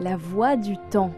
La voix du temps.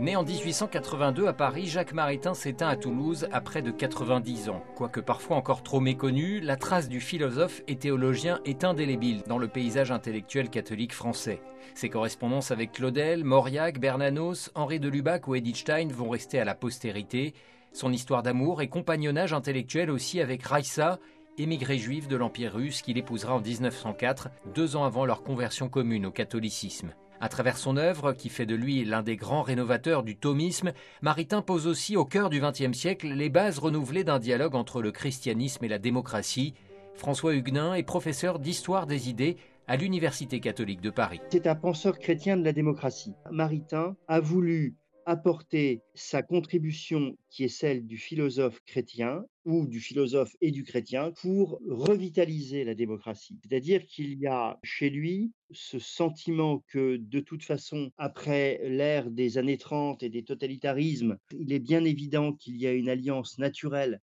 Né en 1882 à Paris, Jacques Maritain s'éteint à Toulouse à près de 90 ans. Quoique parfois encore trop méconnu, la trace du philosophe et théologien est indélébile dans le paysage intellectuel catholique français. Ses correspondances avec Claudel, Mauriac, Bernanos, Henri de Lubac ou Edith Stein vont rester à la postérité. Son histoire d'amour et compagnonnage intellectuel aussi avec Raissa, émigrée juive de l'Empire russe qu'il épousera en 1904, deux ans avant leur conversion commune au catholicisme. À travers son œuvre, qui fait de lui l'un des grands rénovateurs du thomisme, Maritain pose aussi au cœur du XXe siècle les bases renouvelées d'un dialogue entre le christianisme et la démocratie. François Huguenin est professeur d'histoire des idées à l'Université catholique de Paris. C'est un penseur chrétien de la démocratie. Maritain a voulu apporter sa contribution qui est celle du philosophe chrétien ou du philosophe et du chrétien pour revitaliser la démocratie. C'est-à-dire qu'il y a chez lui ce sentiment que de toute façon, après l'ère des années 30 et des totalitarismes, il est bien évident qu'il y a une alliance naturelle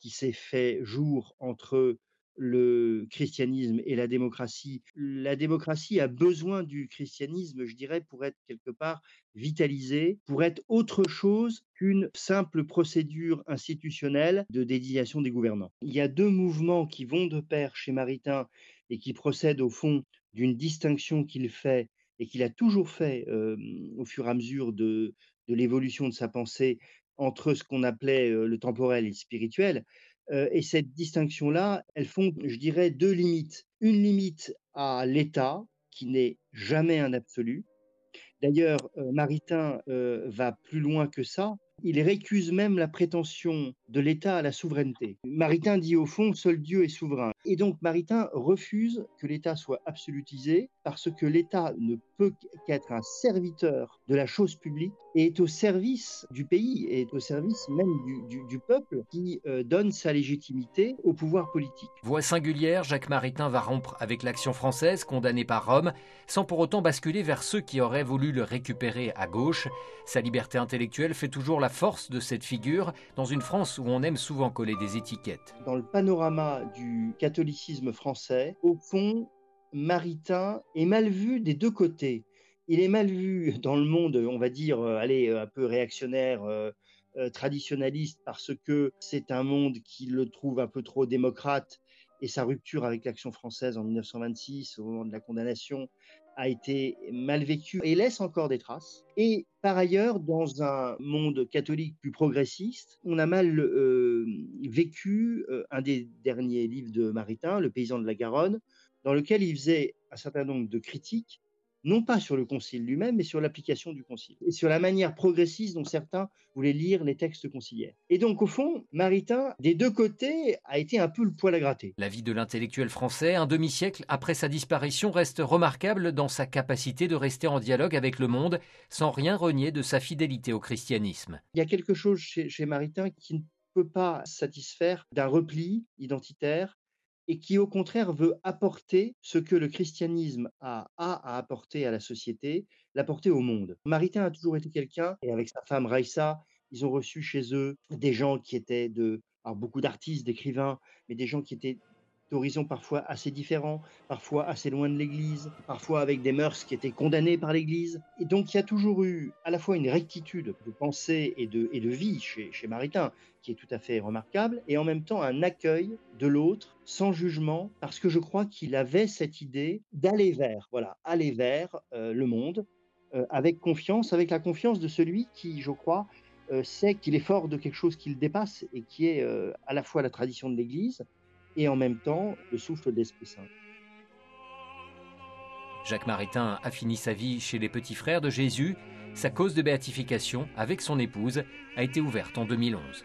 qui s'est fait jour entre le christianisme et la démocratie. La démocratie a besoin du christianisme, je dirais, pour être quelque part vitalisée, pour être autre chose qu'une simple procédure institutionnelle de désignation des gouvernants. Il y a deux mouvements qui vont de pair chez Maritain et qui procèdent au fond d'une distinction qu'il fait et qu'il a toujours fait au fur et à mesure de, de l'évolution de sa pensée entre ce qu'on appelait le temporel et le spirituel. Euh, et cette distinction-là, elles font, je dirais, deux limites. Une limite à l'État, qui n'est jamais un absolu. D'ailleurs, euh, Maritain euh, va plus loin que ça. Il récuse même la prétention de l'État à la souveraineté. Maritain dit au fond, seul Dieu est souverain. Et donc Maritain refuse que l'État soit absolutisé parce que l'État ne peut qu'être un serviteur de la chose publique et est au service du pays, et est au service même du, peuple qui euh, donne sa légitimité au pouvoir politique. Voix singulière, Jacques Maritain va rompre avec l'action française condamnée par Rome, sans pour autant basculer vers ceux qui auraient voulu le récupérer à gauche. Sa liberté intellectuelle fait toujours la force de cette figure dans une France où on aime souvent coller des étiquettes. Dans le panorama du catholicisme français, au fond, Maritain est mal vu des deux côtés. Il est mal vu dans le monde, on va dire, euh, allez, un peu réactionnaire, euh, euh, traditionnaliste, parce que c'est un monde qui le trouve un peu trop démocrate et sa rupture avec l'action française en 1926, au moment de la condamnation, a été mal vécue et laisse encore des traces. Et par ailleurs, dans un monde catholique plus progressiste, on a mal vécu un des derniers livres de Maritain, Le paysan de la Garonne, dans lequel il faisait un certain nombre de critiques, non pas sur le concile lui-même, mais sur l'application du concile, et sur la manière progressiste dont certains voulaient lire les textes conciliaires. Et donc, au fond, Maritain, des deux côtés, a été un peu le poil à gratter. La vie de l'intellectuel français, un demi-siècle après sa disparition, reste remarquable dans sa capacité de rester en dialogue avec le monde, sans rien renier de sa fidélité au christianisme. Il y a quelque chose chez, chez Maritain qui ne peut pas satisfaire d'un repli identitaire et qui au contraire veut apporter ce que le christianisme a, à apporter à la société, l'apporter au monde. Maritain a toujours été quelqu'un, et avec sa femme Raissa, ils ont reçu chez eux des gens qui étaient de, alors beaucoup d'artistes, d'écrivains, mais des gens qui étaient d'horizons parfois assez différents, parfois assez loin de l'Église, parfois avec des mœurs qui étaient condamnées par l'Église. Et donc il y a toujours eu à la fois une rectitude de pensée et de, vie chez, Maritain, qui est tout à fait remarquable, et en même temps un accueil de l'autre sans jugement, parce que je crois qu'il avait cette idée d'aller vers, voilà, aller vers euh, le monde euh, avec confiance, avec la confiance de celui qui, je crois, euh, sait qu'il est fort de quelque chose qui le dépasse et qui est à la fois la tradition de l'Église, et en même temps le souffle de l'Esprit Saint. Jacques Maritain a fini sa vie chez les petits frères de Jésus. Sa cause de béatification avec son épouse a été ouverte en 2011.